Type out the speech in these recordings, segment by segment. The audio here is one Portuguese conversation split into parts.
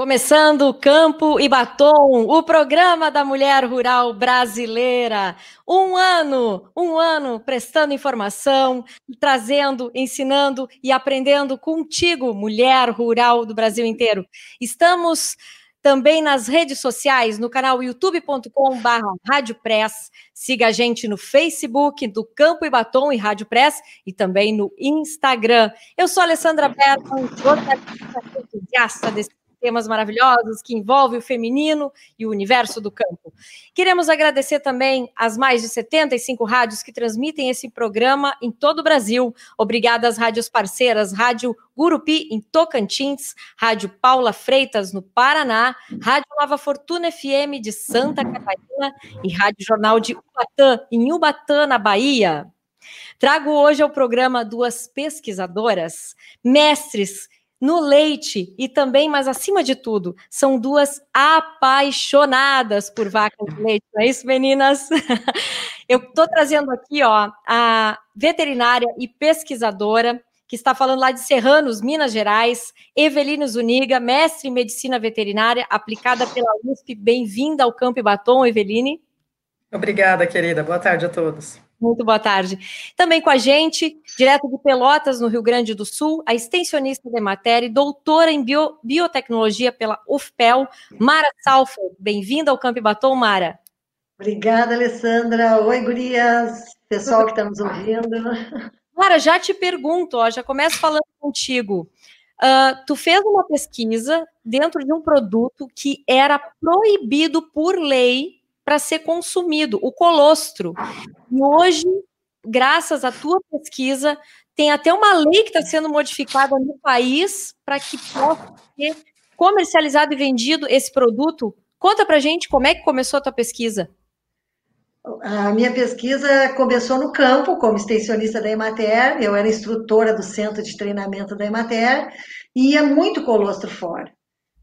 Começando Campo e Batom, o programa da mulher rural brasileira. Um ano, um ano prestando informação, trazendo, ensinando e aprendendo contigo, mulher rural do Brasil inteiro. Estamos também nas redes sociais, no canal youtube.com.br Rádio Press. Siga a gente no Facebook do Campo e Batom e Rádio Press e também no Instagram. Eu sou a Alessandra Berman, jornalista entusiasta desse temas maravilhosos que envolvem o feminino e o universo do campo. Queremos agradecer também às mais de 75 rádios que transmitem esse programa em todo o Brasil. Obrigada às rádios parceiras, Rádio Gurupi em Tocantins, Rádio Paula Freitas no Paraná, Rádio Nova Fortuna FM de Santa Catarina e Rádio Jornal de Ubatã em Ubatã, na Bahia. Trago hoje ao programa duas pesquisadoras, mestres no leite e também, mas acima de tudo, são duas apaixonadas por vacas de leite, não é isso, meninas? Eu estou trazendo aqui, ó, a veterinária e pesquisadora que está falando lá de Serranos, Minas Gerais, Eveline Zuniga, mestre em medicina veterinária aplicada pela USP. Bem-vinda ao Campo Batom, Eveline. Obrigada, querida. Boa tarde a todos. Muito boa tarde. Também com a gente, direto de Pelotas, no Rio Grande do Sul, a extensionista de matéria, doutora em bio, biotecnologia pela UFPEL, Mara Salford. Bem-vinda ao Camp Batom, Mara. Obrigada, Alessandra. Oi, gurias, pessoal que está nos ouvindo. Mara, já te pergunto, ó, já começo falando contigo. Uh, tu fez uma pesquisa dentro de um produto que era proibido por lei para ser consumido, o colostro. E hoje, graças à tua pesquisa, tem até uma lei que está sendo modificada no país para que possa ser comercializado e vendido esse produto. Conta para gente como é que começou a tua pesquisa. A minha pesquisa começou no campo, como extensionista da Emater. Eu era instrutora do centro de treinamento da Emater e ia muito colostro fora.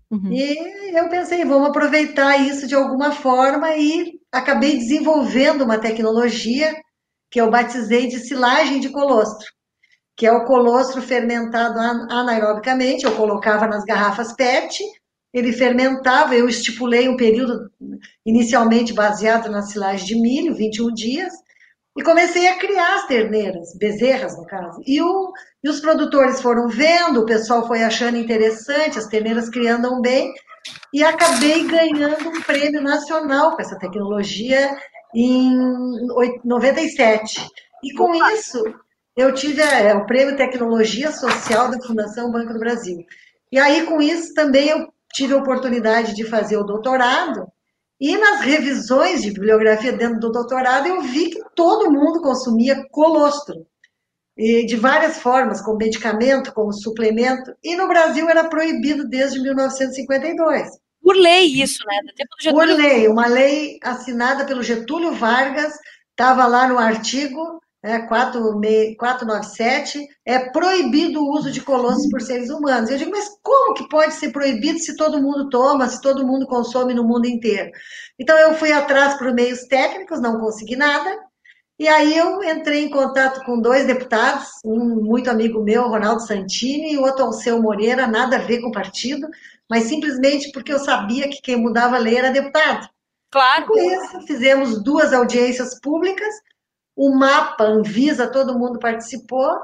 Uhum. E eu pensei, vamos aproveitar isso de alguma forma e acabei desenvolvendo uma tecnologia que eu batizei de silagem de colostro, que é o colostro fermentado anaerobicamente, eu colocava nas garrafas PET, ele fermentava, eu estipulei um período inicialmente baseado na silagem de milho, 21 dias, e comecei a criar as terneiras, bezerras no caso. E, o, e os produtores foram vendo, o pessoal foi achando interessante, as terneiras criando bem, e acabei ganhando um prêmio nacional com essa tecnologia em 97. E com isso, eu tive é, o prêmio Tecnologia Social da Fundação Banco do Brasil. E aí, com isso, também eu tive a oportunidade de fazer o doutorado, e nas revisões de bibliografia dentro do doutorado, eu vi que todo mundo consumia colostro, e de várias formas, como medicamento, como suplemento, e no Brasil era proibido desde 1952. Por lei isso, né? Por lei, uma lei assinada pelo Getúlio Vargas, estava lá no artigo né, 497, é proibido o uso de colostro por seres humanos. Eu digo, mas como que pode ser proibido se todo mundo toma, se todo mundo consome no mundo inteiro? Então eu fui atrás por meios técnicos, não consegui nada, e aí eu entrei em contato com dois deputados, um muito amigo meu, Ronaldo Santini, e o outro Alceu Moreira, nada a ver com o partido, mas simplesmente porque eu sabia que quem mudava a lei era deputado. Claro. E com isso, fizemos duas audiências públicas, o mapa Anvisa, todo mundo participou,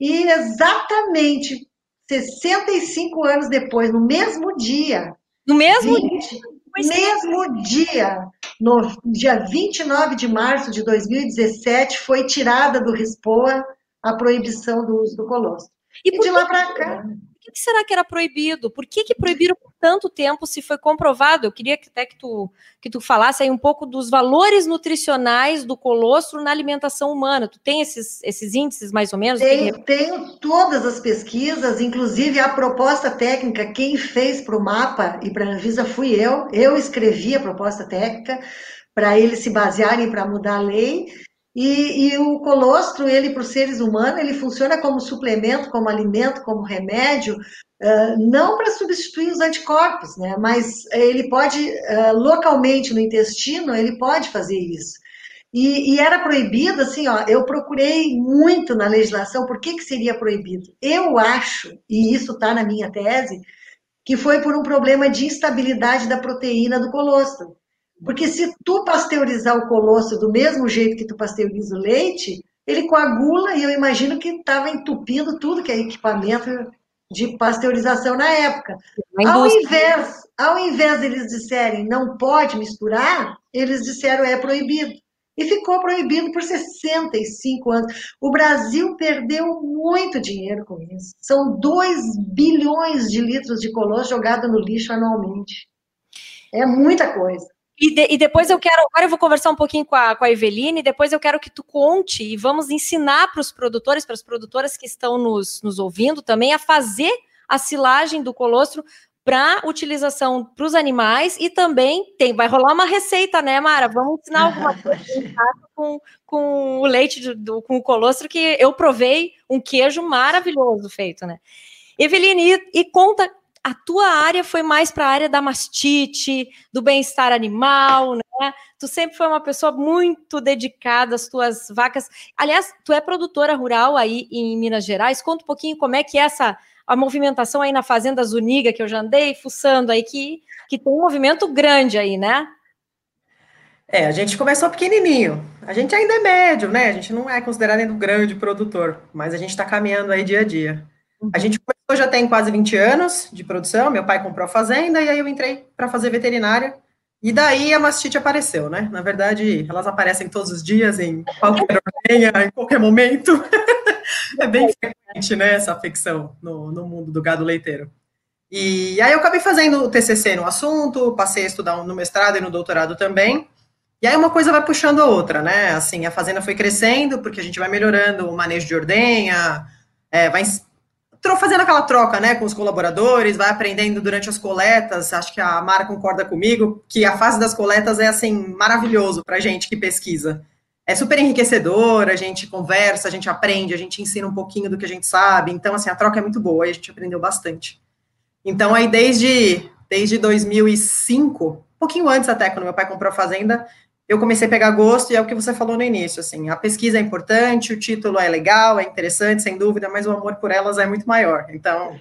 e exatamente 65 anos depois, no mesmo dia. No mesmo 20, dia? Mesmo dia, no dia 29 de março de 2017, foi tirada do RISPOA a proibição do uso do colostro. E, e de lá para cá que será que era proibido? Por que, que proibiram por tanto tempo se foi comprovado? Eu queria que até que tu, que tu falasse aí um pouco dos valores nutricionais do colostro na alimentação humana. Tu tem esses, esses índices mais ou menos? Tenho, tenho todas as pesquisas, inclusive a proposta técnica, quem fez para o mapa e para a Anvisa fui eu. Eu escrevi a proposta técnica para eles se basearem para mudar a lei. E, e, o colostro, ele para os seres humanos, ele funciona como suplemento, como alimento, como remédio, não para substituir os anticorpos, né? Mas ele pode, localmente no intestino, ele pode fazer isso. E, e, era proibido, assim, ó, eu procurei muito na legislação por que, que seria proibido. Eu acho, e isso está na minha tese, que foi por um problema de instabilidade da proteína do colostro. Porque se tu pasteurizar o colostro do mesmo jeito que tu pasteuriza o leite, ele coagula e eu imagino que estava entupindo tudo que é equipamento de pasteurização na época. Ao invés, ao invés deles disserem não pode misturar, eles disseram é proibido. E ficou proibido por 65 anos. O Brasil perdeu muito dinheiro com isso. São 2 bilhões de litros de colostro jogado no lixo anualmente. É muita coisa. E, de, e, depois eu quero, agora eu vou conversar um pouquinho com a, com a Eveline, depois eu quero que tu conte e vamos ensinar para os produtores, para as produtoras que estão nos, nos ouvindo também, a fazer a silagem do colostro para utilização para os animais e também tem, vai rolar uma receita, né, Mara? Vamos ensinar alguma coisa com, com o leite do, com o colostro que eu provei um queijo maravilhoso feito, né? Eveline, e, e conta a tua área foi mais para a área da mastite, do bem-estar animal, né? Tu sempre foi uma pessoa muito dedicada às tuas vacas. Aliás, tu é produtora rural aí em Minas Gerais. Conta um pouquinho como é que é essa a movimentação aí na Fazenda Zuniga, que eu já andei fuçando aí, que, que tem um movimento grande aí, né? É, a gente começou pequenininho. A gente ainda é médio, né? A gente não é considerado ainda um grande produtor, mas a gente está caminhando aí dia a dia. A gente começou já tem quase 20 anos de produção. Meu pai comprou a fazenda e aí eu entrei para fazer veterinária. E daí a mastite apareceu, né? Na verdade, elas aparecem todos os dias, em qualquer ordenha, em qualquer momento. é bem frequente, né, essa afecção no, no mundo do gado leiteiro. E aí eu acabei fazendo o TCC no assunto, passei a estudar no mestrado e no doutorado também. E aí uma coisa vai puxando a outra, né? Assim, a fazenda foi crescendo, porque a gente vai melhorando o manejo de ordenha, é, vai fazendo aquela troca, né, com os colaboradores, vai aprendendo durante as coletas. Acho que a Mara concorda comigo que a fase das coletas é assim maravilhoso para gente que pesquisa. É super enriquecedor, a gente conversa, a gente aprende, a gente ensina um pouquinho do que a gente sabe. Então, assim, a troca é muito boa e a gente aprendeu bastante. Então, aí desde desde 2005, um pouquinho antes até, quando meu pai comprou a fazenda, eu comecei a pegar gosto, e é o que você falou no início, assim, a pesquisa é importante, o título é legal, é interessante, sem dúvida, mas o amor por elas é muito maior. Então,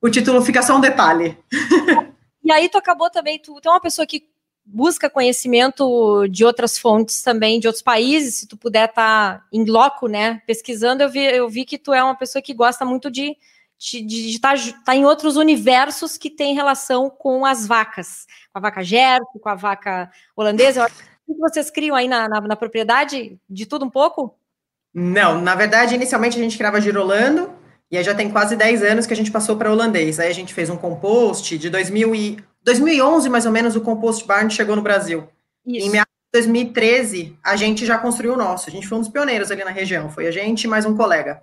o título fica só um detalhe. E aí tu acabou também, tu, é uma pessoa que busca conhecimento de outras fontes também, de outros países, se tu puder estar tá em loco, né, pesquisando, eu vi, eu vi que tu é uma pessoa que gosta muito de estar tá, tá em outros universos que tem relação com as vacas, com a vaca Jerko, com a vaca holandesa. Eu acho que vocês criam aí na, na, na, propriedade? De tudo um pouco? Não, na verdade, inicialmente a gente criava girolando, e aí já tem quase 10 anos que a gente passou para holandês. Aí a gente fez um compost de 2000 e, 2011, mais ou menos, o compost barn chegou no Brasil. Isso. Em meados de 2013, a gente já construiu o nosso. A gente foi um dos pioneiros ali na região. Foi a gente e mais um colega.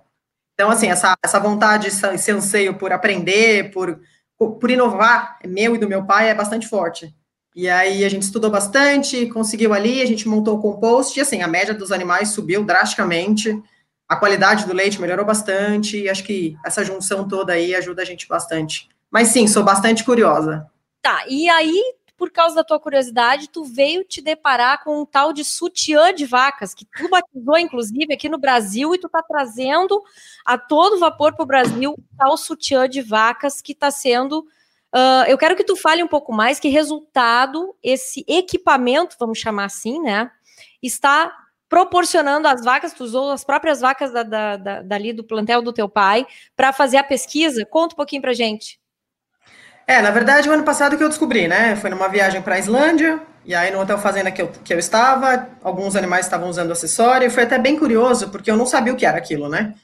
Então, assim, essa, essa vontade, esse anseio por aprender, por, por inovar, meu e do meu pai, é bastante forte. E aí a gente estudou bastante, conseguiu ali, a gente montou o compost, e assim, a média dos animais subiu drasticamente, a qualidade do leite melhorou bastante, e acho que essa junção toda aí ajuda a gente bastante. Mas sim, sou bastante curiosa. Tá, e aí, por causa da tua curiosidade, tu veio te deparar com um tal de sutiã de vacas, que tu batizou, inclusive, aqui no Brasil, e tu tá trazendo a todo vapor para o Brasil o tal sutiã de vacas que está sendo Uh, eu quero que tu fale um pouco mais que resultado esse equipamento, vamos chamar assim, né, está proporcionando às vacas, tu usou as próprias vacas da, da, da, dali do plantel do teu pai para fazer a pesquisa. Conta um pouquinho para gente. É, na verdade, o ano passado que eu descobri, né? Foi numa viagem para a Islândia, e aí no hotel fazenda que eu, que eu estava, alguns animais estavam usando acessório, e foi até bem curioso, porque eu não sabia o que era aquilo, né?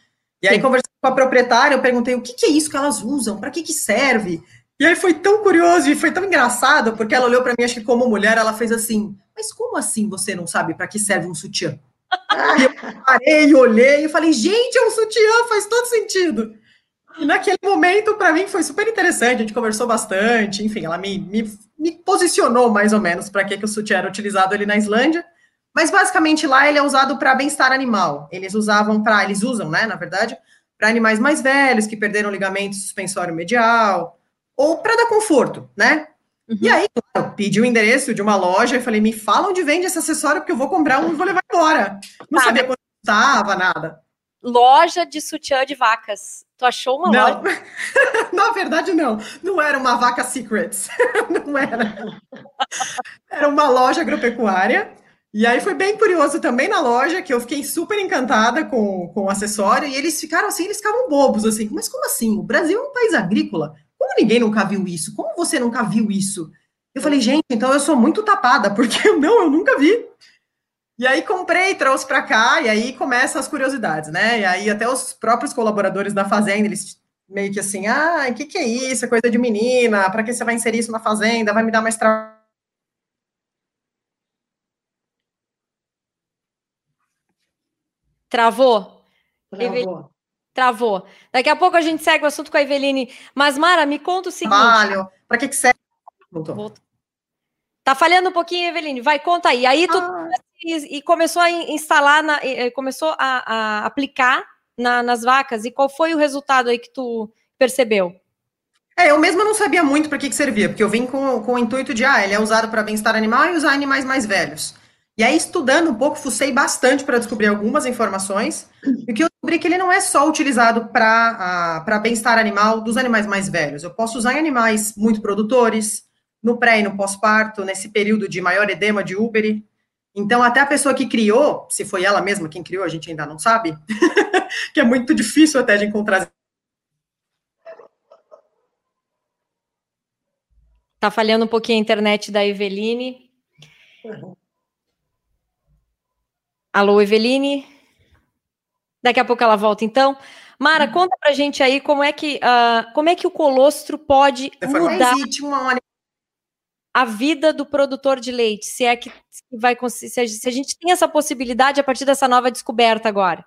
E aí, Sim. conversando com a proprietária, eu perguntei o que, que é isso que elas usam, para que, que serve? E aí foi tão curioso e foi tão engraçado, porque ela olhou para mim, acho que como mulher, ela fez assim: Mas como assim você não sabe para que serve um sutiã? e eu parei, olhei e falei: Gente, é um sutiã, faz todo sentido. E naquele momento, para mim, foi super interessante. A gente conversou bastante, enfim, ela me, me, me posicionou mais ou menos para que, que o sutiã era utilizado ali na Islândia. Mas basicamente lá ele é usado para bem-estar animal. Eles usavam para, eles usam, né, na verdade, para animais mais velhos que perderam ligamento suspensório medial, ou para dar conforto, né? Uhum. E aí, claro, pedi o endereço de uma loja e falei, me fala onde vende esse acessório, porque eu vou comprar um e vou levar embora. Não sabia quanto custava, nada. Loja de sutiã de vacas. Tu achou uma não. loja? Na verdade, não. Não era uma vaca Secrets. não era. Era uma loja agropecuária. E aí foi bem curioso também na loja, que eu fiquei super encantada com, com o acessório, e eles ficaram assim, eles ficavam bobos, assim, mas como assim? O Brasil é um país agrícola. Como ninguém nunca viu isso? Como você nunca viu isso? Eu falei, gente, então eu sou muito tapada, porque não, eu nunca vi. E aí comprei, trouxe para cá, e aí começam as curiosidades, né? E aí até os próprios colaboradores da fazenda, eles meio que assim, ah, o que, que é isso? É coisa de menina, para que você vai inserir isso na fazenda? Vai me dar mais trabalho. Travou? Travou. Travou. Daqui a pouco a gente segue o assunto com a Eveline. Mas, Mara, me conta o seguinte. Trabalho, para que, que serve? Voltou. Voltou. Tá falhando um pouquinho, Eveline. Vai, conta aí. Aí tu ah. e, e, começou a instalar, na, começou a, a aplicar na, nas vacas. E qual foi o resultado aí que tu percebeu? É, eu mesma não sabia muito para que, que servia, porque eu vim com, com o intuito de, ah, ele é usado para bem-estar animal e usar animais mais velhos. E aí, estudando um pouco, fucei bastante para descobrir algumas informações, e que eu descobri que ele não é só utilizado para bem-estar animal dos animais mais velhos. Eu posso usar em animais muito produtores, no pré e no pós-parto, nesse período de maior edema de úbere. Então, até a pessoa que criou, se foi ela mesma quem criou, a gente ainda não sabe, que é muito difícil até de encontrar. Tá falhando um pouquinho a internet da Eveline. Uhum. Alô, Eveline? Daqui a pouco ela volta, então. Mara, uhum. conta pra gente aí como é que, uh, como é que o colostro pode mudar a vida do produtor de leite, se é que vai se a gente tem essa possibilidade a partir dessa nova descoberta agora?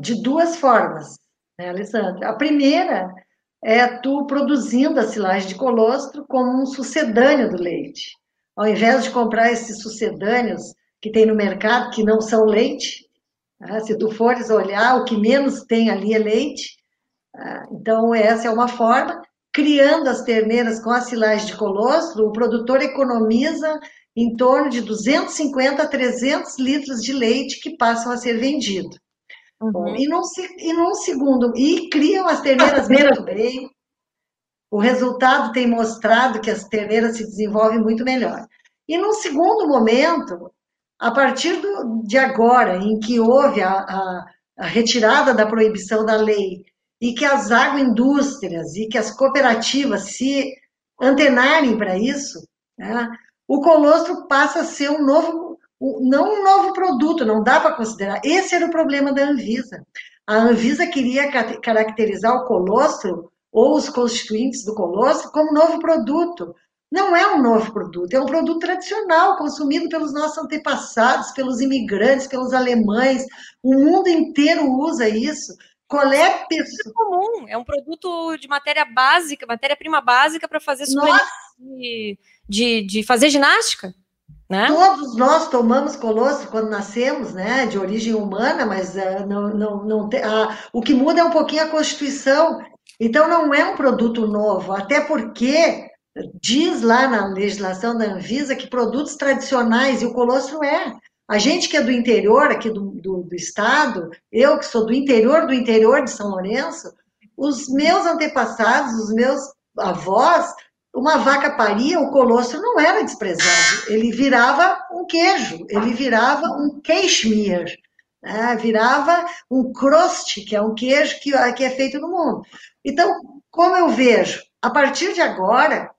De duas formas, né, Alessandra? A primeira é tu produzindo a silagem de colostro como um sucedâneo do leite. Ao invés de comprar esses sucedâneos que tem no mercado, que não são leite, né, se tu fores olhar, o que menos tem ali é leite. Ah, então, essa é uma forma criando as terneiras com a silagem de colostro, o produtor economiza em torno de 250 a 300 litros de leite que passam a ser vendido. Uhum. E, num, e num segundo, e criam as terneiras muito bem. O resultado tem mostrado que as terneiras se desenvolvem muito melhor. E num segundo momento, a partir do, de agora, em que houve a, a, a retirada da proibição da lei e que as agroindústrias e que as cooperativas se antenarem para isso, né, o colostro passa a ser um novo, não um novo produto, não dá para considerar. Esse era o problema da Anvisa. A Anvisa queria caracterizar o colostro ou os constituintes do colostro como novo produto. Não é um novo produto, é um produto tradicional, consumido pelos nossos antepassados, pelos imigrantes, pelos alemães. O mundo inteiro usa isso. Qual é a pessoa? É comum, é um produto de matéria básica, matéria-prima básica para fazer de, de, de, fazer ginástica. Né? Todos nós tomamos colostro quando nascemos, né? De origem humana, mas uh, não, não, não tem, uh, o que muda é um pouquinho a Constituição. Então não é um produto novo, até porque diz lá na legislação da Anvisa que produtos tradicionais, e o colostro é, a gente que é do interior aqui do, do, do, estado, eu que sou do interior do interior de São Lourenço, os meus antepassados, os meus avós, uma vaca paria, o colostro não era desprezado. Ele virava um queijo, ele virava um cashmere, né? virava um crust, que é um queijo que, que é feito no mundo. Então, como eu vejo, a partir de agora,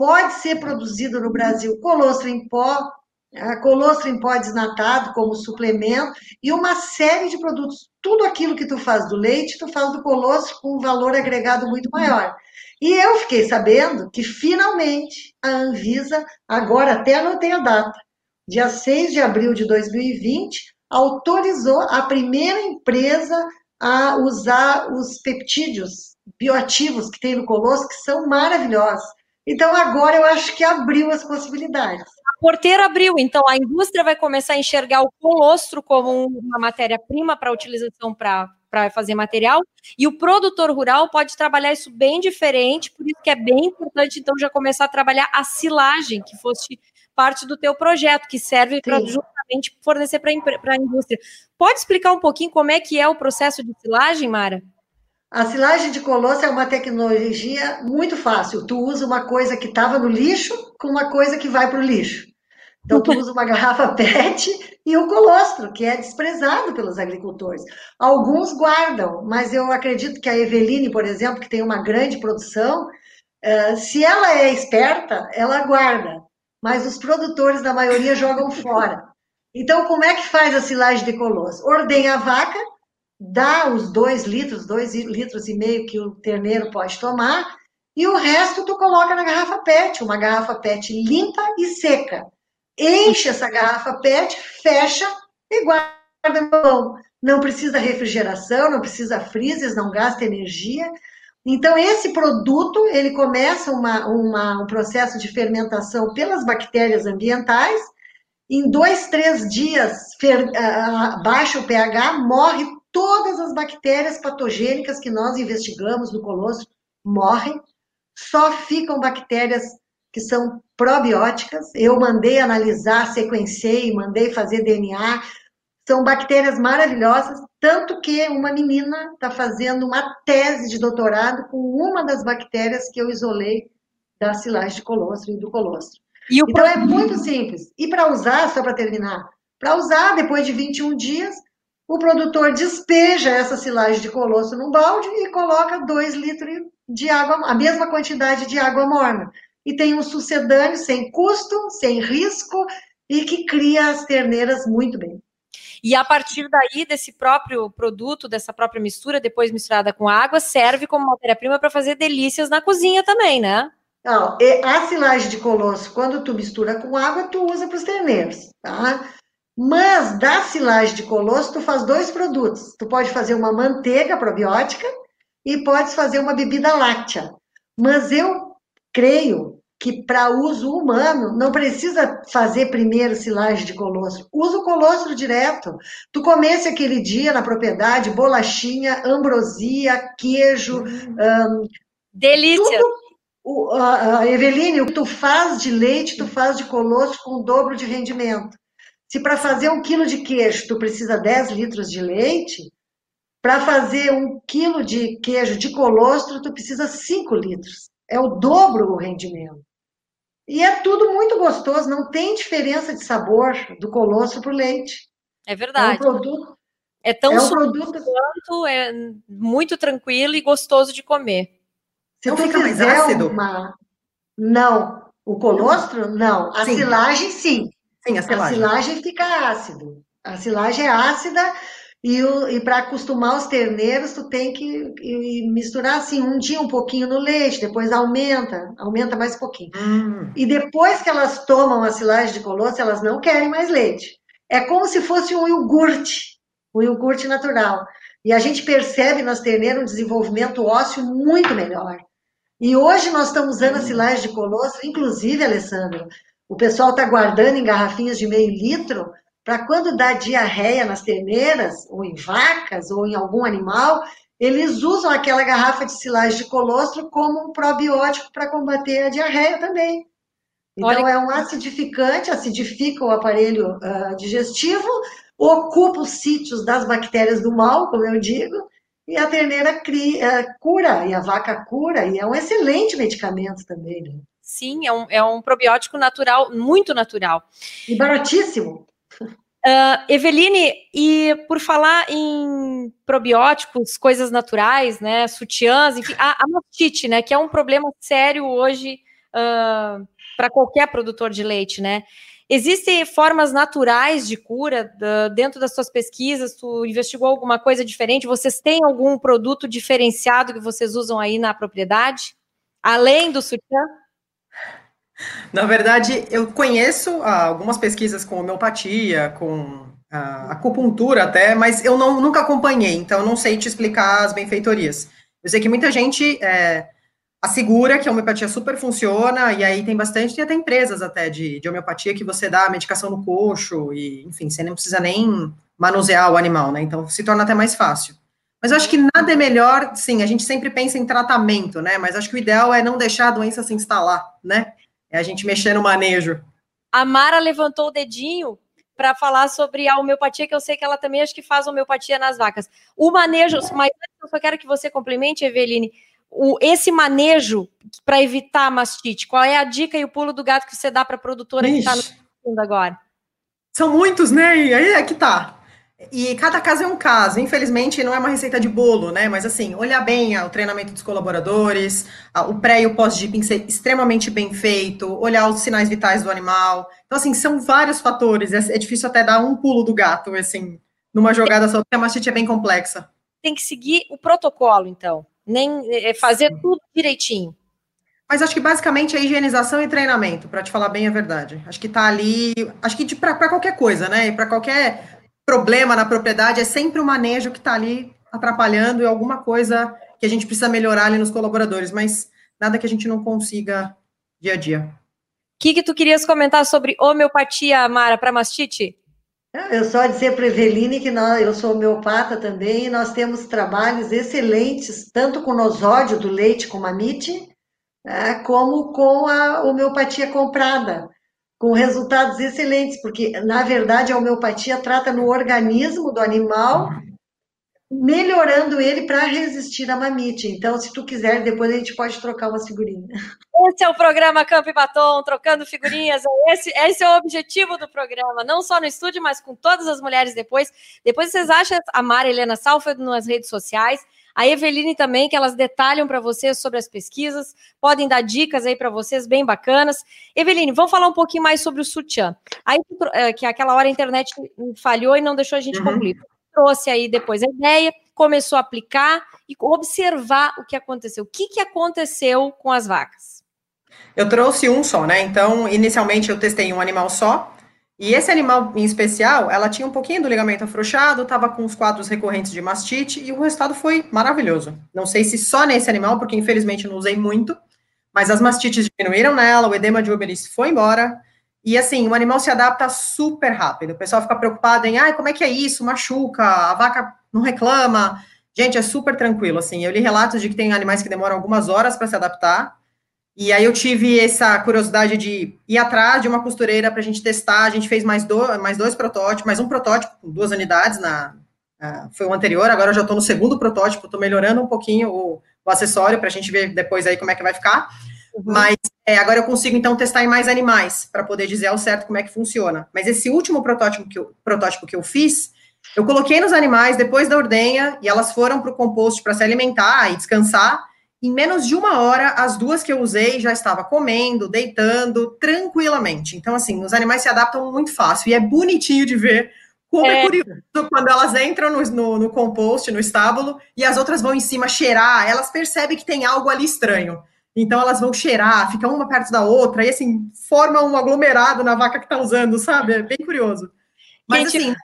pode ser produzido no Brasil colostro em pó, colostro em pó desnatado como suplemento e uma série de produtos. Tudo aquilo que tu faz do leite, tu faz do colostro com um valor agregado muito maior. E eu fiquei sabendo que finalmente a Anvisa, agora até anotei a data, dia 6 de abril de 2020, autorizou a primeira empresa a usar os peptídeos bioativos que tem no colostro, que são maravilhosos. Então agora eu acho que abriu as possibilidades porteiro abriu, então a indústria vai começar a enxergar o colostro como uma matéria-prima para utilização para fazer material, e o produtor rural pode trabalhar isso bem diferente, por isso que é bem importante, então, já começar a trabalhar a silagem, que fosse parte do teu projeto, que serve para justamente fornecer para a indústria. Pode explicar um pouquinho como é que é o processo de silagem, Mara? A silagem de colosso é uma tecnologia muito fácil. Tu usa uma coisa que estava no lixo com uma coisa que vai para o lixo. Então, tu usa uma garrafa PET e o colostro, que é desprezado pelos agricultores. Alguns guardam, mas eu acredito que a Eveline, por exemplo, que tem uma grande produção, eh, se ela é esperta, ela guarda. Mas os produtores, da maioria, jogam fora. Então, como é que faz a silagem de colosso? Ordenha a vaca, dá os dois litros, dois litros e meio que o terneiro pode tomar, e o resto tu coloca na garrafa PET, uma garrafa PET limpa e seca. Enche essa garrafa PET, fecha e guarda na mão. Não precisa refrigeração, não precisa freezers, não gasta energia. Então, esse produto, ele começa uma, uma, um processo de fermentação pelas bactérias ambientais, em dois, três dias, fer, uh, baixa o pH, morre todas as bactérias patogênicas que nós investigamos no colostro, morrem, só ficam bactérias que são probióticas. Eu mandei analisar, sequenciei, mandei fazer DNA. São bactérias maravilhosas, tanto que uma menina está fazendo uma tese de doutorado com uma das bactérias que eu isolei da silagem de colostro e do colostro. E então é muito simples. E para usar, só para terminar, para usar depois de 21 dias, o produtor despeja essa silagem de colostro num balde e coloca 2 litros de água, a mesma quantidade de água morna e tem um sucedâneo sem custo, sem risco e que cria as terneiras muito bem. E a partir daí, desse próprio produto, dessa própria mistura, depois misturada com água, serve como matéria-prima para fazer delícias na cozinha também, né? Não, a silagem de colosso, quando tu mistura com água, tu usa para os terneiros, tá? Mas da silagem de colosso, tu faz dois produtos. Tu pode fazer uma manteiga probiótica e pode fazer uma bebida láctea. Mas eu creio que para uso humano não precisa fazer primeiro silagem de colostro. Usa o colostro direto. Tu comesse aquele dia na propriedade bolachinha, ambrosia, queijo. Hum. Um, Delícia! Tudo, o, a, Eveline, o que tu faz de leite, tu faz de colostro com o dobro de rendimento. Se para fazer um quilo de queijo tu precisa 10 litros de leite, para fazer um quilo de queijo de colostro tu precisa 5 litros é o dobro do rendimento. E é tudo muito gostoso, não tem diferença de sabor do colosso para o leite. É verdade. É um produto. É tão é um produto quanto, é muito tranquilo e gostoso de comer. Se não fica mais ácido? Uma... Não. O colostro, não. A sim. silagem, sim. Sim, a silagem. A silagem fica ácido. A silagem é ácida e, e para acostumar os terneiros, tu tem que misturar assim, um dia um pouquinho no leite, depois aumenta, aumenta mais um pouquinho. Hum. E depois que elas tomam a silagem de colosso, elas não querem mais leite. É como se fosse um iogurte, um iogurte natural. E a gente percebe nas terneiras um desenvolvimento ósseo muito melhor. E hoje nós estamos usando a silagem de colosso, inclusive, Alessandro, o pessoal está guardando em garrafinhas de meio litro, para quando dá diarreia nas terneiras, ou em vacas, ou em algum animal, eles usam aquela garrafa de silagem de colostro como um probiótico para combater a diarreia também. Então, Olha... é um acidificante, acidifica o aparelho uh, digestivo, ocupa os sítios das bactérias do mal, como eu digo, e a terneira cria, uh, cura, e a vaca cura, e é um excelente medicamento também. Né? Sim, é um, é um probiótico natural, muito natural. E baratíssimo. Uh, Eveline, e por falar em probióticos, coisas naturais, né, sutiãs, enfim, a, a mastite, né, que é um problema sério hoje uh, para qualquer produtor de leite, né? Existem formas naturais de cura uh, dentro das suas pesquisas? Tu investigou alguma coisa diferente? Vocês têm algum produto diferenciado que vocês usam aí na propriedade, além do sutiã? Na verdade, eu conheço ah, algumas pesquisas com homeopatia, com ah, acupuntura até, mas eu não, nunca acompanhei, então não sei te explicar as benfeitorias. Eu sei que muita gente é, assegura que a homeopatia super funciona, e aí tem bastante, tem até empresas até de, de homeopatia que você dá medicação no coxo, e enfim, você nem precisa nem manusear o animal, né? Então se torna até mais fácil. Mas eu acho que nada é melhor, sim, a gente sempre pensa em tratamento, né? Mas acho que o ideal é não deixar a doença se instalar, né? É a gente mexer no manejo. A Mara levantou o dedinho para falar sobre a homeopatia, que eu sei que ela também acho que faz homeopatia nas vacas. O manejo, mas eu só quero que você complemente, Eveline, o, esse manejo para evitar mastite. Qual é a dica e o pulo do gato que você dá para a produtora Ixi. que está no agora? São muitos, né? E aí é que tá. E cada caso é um caso. Infelizmente, não é uma receita de bolo, né? Mas, assim, olhar bem o treinamento dos colaboradores, o pré e o pós-dipping ser extremamente bem feito, olhar os sinais vitais do animal. Então, assim, são vários fatores. É, é difícil até dar um pulo do gato, assim, numa jogada só, porque a mastite é bem complexa. Tem que seguir o protocolo, então. Nem é, fazer Sim. tudo direitinho. Mas acho que basicamente é higienização e treinamento, para te falar bem a verdade. Acho que tá ali, acho que para qualquer coisa, né? Para qualquer problema na propriedade, é sempre o manejo que está ali atrapalhando e alguma coisa que a gente precisa melhorar ali nos colaboradores, mas nada que a gente não consiga dia a dia. O que, que tu querias comentar sobre homeopatia, Mara, para mastite? Eu só dizer para Eveline que nós, eu sou homeopata também, e nós temos trabalhos excelentes, tanto com nosódio do leite com mamite, é, como com a homeopatia comprada com resultados excelentes, porque, na verdade, a homeopatia trata no organismo do animal, melhorando ele para resistir à mamite. Então, se tu quiser, depois a gente pode trocar umas figurinhas. Esse é o programa Campo e Batom, trocando figurinhas. Esse, esse é o objetivo do programa, não só no estúdio, mas com todas as mulheres depois. Depois vocês acham a Mara Helena Salford nas redes sociais a Eveline também, que elas detalham para vocês sobre as pesquisas, podem dar dicas aí para vocês bem bacanas. Eveline, vamos falar um pouquinho mais sobre o sutiã. Aí, é, que aquela hora a internet falhou e não deixou a gente uhum. concluir. Trouxe aí depois a ideia, começou a aplicar e observar o que aconteceu. O que, que aconteceu com as vacas? Eu trouxe um só, né? Então, inicialmente eu testei um animal só, e esse animal em especial, ela tinha um pouquinho do ligamento afrouxado, estava com os quadros recorrentes de mastite e o resultado foi maravilhoso. Não sei se só nesse animal, porque infelizmente não usei muito, mas as mastites diminuíram nela, o edema de Uberis foi embora. E assim, o animal se adapta super rápido. O pessoal fica preocupado em, ai, como é que é isso? Machuca, a vaca não reclama. Gente, é super tranquilo, assim. Eu li relatos de que tem animais que demoram algumas horas para se adaptar, e aí eu tive essa curiosidade de ir atrás de uma costureira para a gente testar. A gente fez mais, do, mais dois protótipos, mais um protótipo com duas unidades na foi o anterior. Agora eu já estou no segundo protótipo, estou melhorando um pouquinho o, o acessório para a gente ver depois aí como é que vai ficar. Uhum. Mas é, agora eu consigo então testar em mais animais para poder dizer ao certo como é que funciona. Mas esse último protótipo que eu, protótipo que eu fiz, eu coloquei nos animais depois da ordenha e elas foram para o composto para se alimentar e descansar. Em menos de uma hora, as duas que eu usei já estava comendo, deitando tranquilamente. Então, assim, os animais se adaptam muito fácil e é bonitinho de ver como é, é curioso quando elas entram no, no, no, compost, no estábulo, e as outras vão em cima cheirar, elas percebem que tem algo ali estranho. Então elas vão cheirar, ficam uma perto da outra, e assim, forma um aglomerado na vaca que está usando, sabe? É bem curioso. Mas Gente, assim,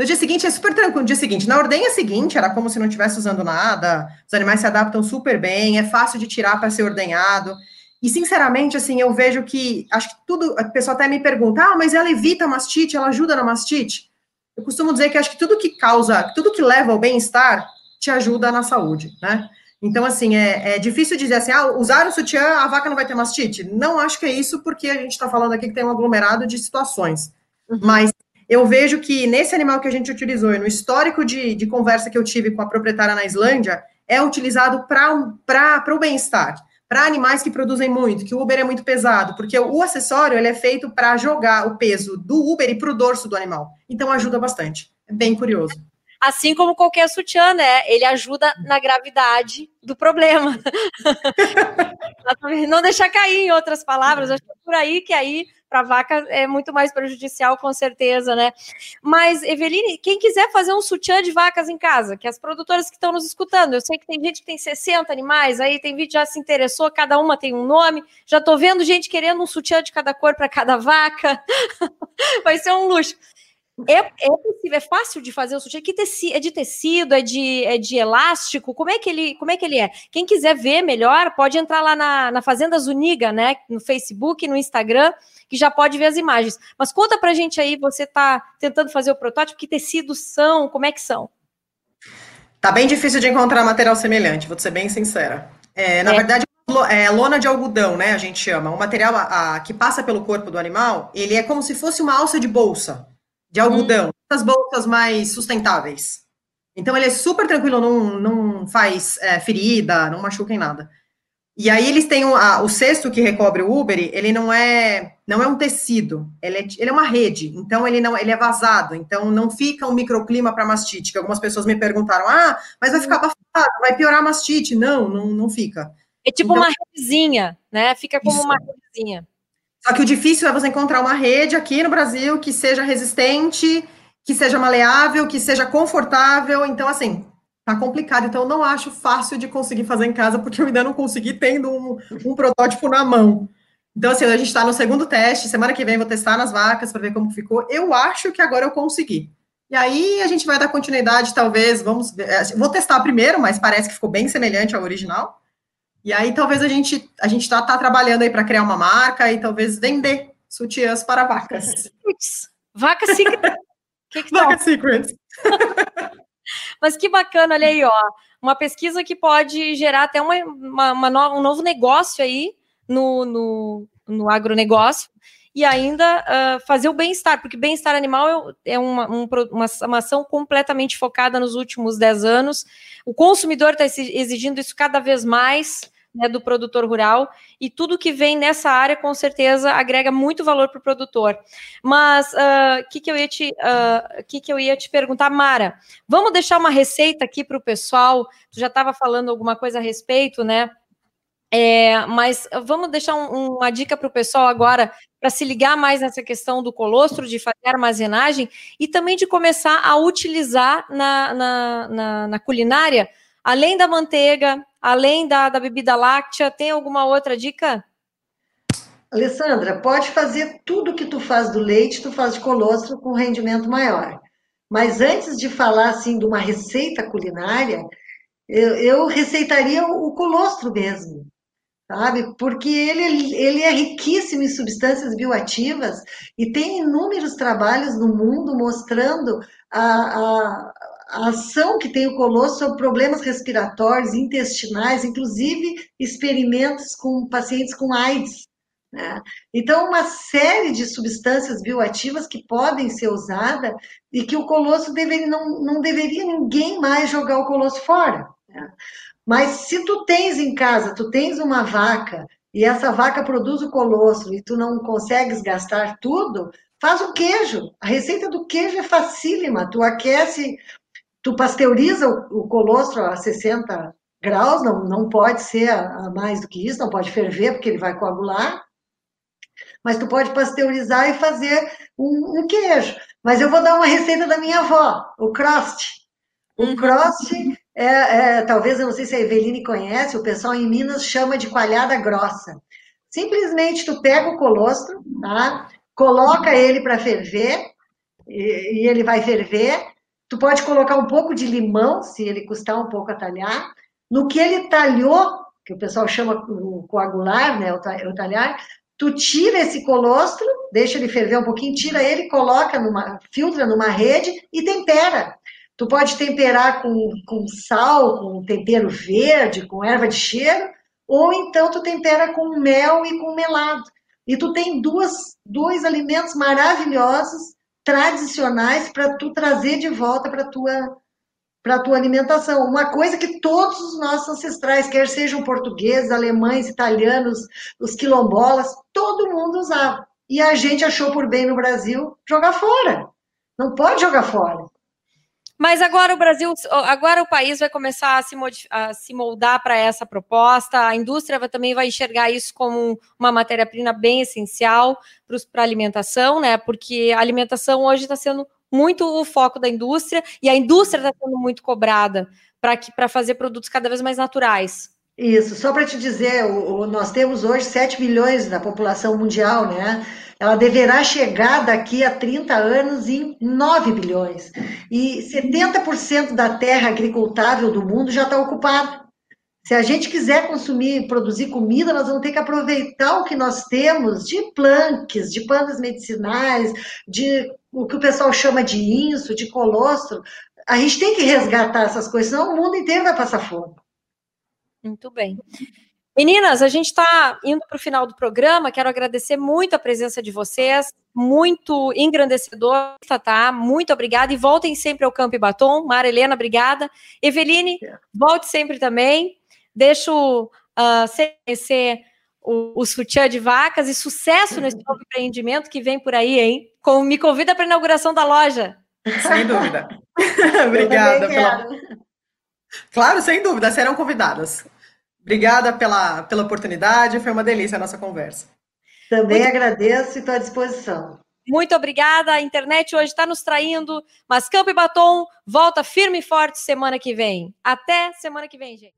no dia seguinte é super tranquilo. No dia seguinte, na ordenha seguinte, era como se não estivesse usando nada. Os animais se adaptam super bem, é fácil de tirar para ser ordenhado. E, sinceramente, assim, eu vejo que, acho que tudo, a pessoa até me pergunta, ah, mas ela evita mastite, ela ajuda na mastite? Eu costumo dizer que acho que tudo que causa, tudo que leva ao bem-estar, te ajuda na saúde, né? Então, assim, é, é, difícil dizer assim, ah, usar o sutiã, a vaca não vai ter mastite. Não acho que é isso, porque a gente está falando aqui que tem um aglomerado de situações. Uhum. Mas eu vejo que nesse animal que a gente utilizou, e no histórico de, de conversa que eu tive com a proprietária na Islândia, é utilizado para o bem-estar, para animais que produzem muito, que o Uber é muito pesado, porque o acessório ele é feito para jogar o peso do Uber e para o dorso do animal. Então ajuda bastante. É bem curioso. Assim como qualquer sutiã, né? Ele ajuda na gravidade do problema. Não deixar cair, em outras palavras. Acho que é por aí que aí para a vaca é muito mais prejudicial, com certeza, né? Mas, Eveline, quem quiser fazer um sutiã de vacas em casa, que as produtoras que estão nos escutando, eu sei que tem gente que tem 60 animais, aí tem vídeo já se interessou, cada uma tem um nome, já estou vendo gente querendo um sutiã de cada cor para cada vaca, vai ser um luxo. É, é possível, é fácil de fazer o sutiã. Que teci, é de tecido, é de, é de elástico? Como é que ele, como é que ele é? Quem quiser ver melhor, pode entrar lá na, na Fazenda Zuniga, né? No Facebook, no Instagram, que já pode ver as imagens. Mas conta pra gente aí, você está tentando fazer o protótipo, que tecidos são, como é que são? Tá bem difícil de encontrar material semelhante, vou ser bem sincera. É, na é. verdade, é, lona de algodão, né? A gente chama. O material a, a, que passa pelo corpo do animal, ele é como se fosse uma alça de bolsa de algodão. Hum. As bolsas mais sustentáveis. Então ele é super tranquilo, não, não faz é, ferida, não machuca em nada. E aí eles têm um, a, o cesto que recobre o Uber, ele não é não é um tecido, ele é, ele é uma rede, então ele não ele é vazado, então não fica um microclima para mastite, que algumas pessoas me perguntaram, ah, mas vai ficar abafado, vai piorar a mastite. Não, não, não fica. É tipo então, uma redezinha, né? Fica como isso. uma redezinha. Só que o difícil é você encontrar uma rede aqui no Brasil que seja resistente, que seja maleável, que seja confortável. Então, assim, tá complicado. Então, eu não acho fácil de conseguir fazer em casa, porque eu ainda não consegui tendo um, um protótipo na mão. Então, assim, a gente está no segundo teste. Semana que vem vou testar nas vacas para ver como ficou. Eu acho que agora eu consegui. E aí a gente vai dar continuidade, talvez. Vamos ver. É, vou testar primeiro, mas parece que ficou bem semelhante ao original. E aí talvez a gente a gente está tá trabalhando aí para criar uma marca e talvez vender sutiãs para vacas. Vaca Secret. que que Vaca Secret. Mas que bacana, olha aí, ó. Uma pesquisa que pode gerar até uma, uma, uma no, um novo negócio aí no, no, no agronegócio e ainda uh, fazer o bem-estar, porque bem-estar animal é, é uma, um, uma, uma, ação completamente focada nos últimos 10 anos. O consumidor está exigindo isso cada vez mais né, do produtor rural, e tudo que vem nessa área, com certeza, agrega muito valor para o produtor. Mas o uh, que, que, eu ia te, uh, que, que eu ia te perguntar, Mara? Vamos deixar uma receita aqui para o pessoal. Tu já estava falando alguma coisa a respeito, né? É, mas vamos deixar um, uma dica para o pessoal agora para se ligar mais nessa questão do colostro, de fazer armazenagem e também de começar a utilizar na, na, na, na culinária, além da manteiga, além da, da bebida láctea, tem alguma outra dica? Alessandra, pode fazer tudo que tu faz do leite, tu faz de colostro com rendimento maior. Mas antes de falar assim de uma receita culinária, eu, eu receitaria o colostro mesmo sabe? Porque ele, ele é riquíssimo em substâncias bioativas e tem inúmeros trabalhos no mundo mostrando a, a, a ação que tem o colosso sobre problemas respiratórios, intestinais, inclusive experimentos com pacientes com AIDS. Né? Então, uma série de substâncias bioativas que podem ser usadas e que o colosso deveria, não, não deveria ninguém mais jogar o colosso fora. Né? Mas se tu tens em casa, tu tens uma vaca e essa vaca produz o colostro e tu não consegues gastar tudo, faz o queijo. A receita do queijo é facílima. Tu aquece, tu pasteuriza o, colostro a 60 graus, não, não pode ser a, a mais do que isso, não pode ferver porque ele vai coagular. Mas tu pode pasteurizar e fazer um, um queijo. Mas eu vou dar uma receita da minha avó, o crost. O uhum. É, é, talvez, eu não sei se a Eveline conhece, o pessoal em Minas chama de coalhada grossa. Simplesmente tu pega o colostro, tá? coloca ele para ferver, e, e, ele vai ferver. Tu pode colocar um pouco de limão, se ele custar um pouco a talhar. No que ele talhou, que o pessoal chama o coagular, né, o talhar, tu tira esse colostro, deixa ele ferver um pouquinho, tira ele, coloca numa, filtra numa rede e tempera. Tu pode temperar com, com sal, com tempero verde, com erva de cheiro, ou então tu tempera com mel e com melado. E tu tem duas, dois alimentos maravilhosos, tradicionais, para tu trazer de volta para tua para tua alimentação. Uma coisa que todos os nossos ancestrais, quer sejam portugueses, alemães, italianos, os quilombolas, todo mundo usava. E a gente achou por bem no Brasil jogar fora. Não pode jogar fora. Mas agora o Brasil, agora o país vai começar a se, a se moldar para essa proposta. A indústria vai, também vai enxergar isso como uma matéria-prima bem essencial para a alimentação, né? Porque a alimentação hoje está sendo muito o foco da indústria e a indústria está sendo muito cobrada para fazer produtos cada vez mais naturais. Isso, só para te dizer, o, o, nós temos hoje 7 milhões da população mundial, né? ela deverá chegar daqui a 30 anos em 9 bilhões. E 70% da terra agricultável do mundo já está ocupada. Se a gente quiser consumir, produzir comida, nós vamos ter que aproveitar o que nós temos de planques, de plantas medicinais, de o que o pessoal chama de inso, de colostro. A gente tem que resgatar essas coisas, senão o mundo inteiro vai passar fome. Muito bem. Meninas, a gente está indo para o final do programa. Quero agradecer muito a presença de vocês, muito engrandecedor, tá? Muito obrigada e voltem sempre ao Campo e Batom. Mara Helena, obrigada. Eveline, volte sempre também. Deixo uh, conhecer o, o sutiã de vacas e sucesso nesse novo empreendimento que vem por aí, hein? Com, me convida para a inauguração da loja. Sem dúvida. Obrigada pela. Claro, sem dúvida, serão convidadas. Obrigada pela, pela oportunidade, foi uma delícia a nossa conversa. Também Muito... agradeço e estou à disposição. Muito obrigada. A internet hoje está nos traindo, mas Campo e Batom volta firme e forte semana que vem. Até semana que vem, gente.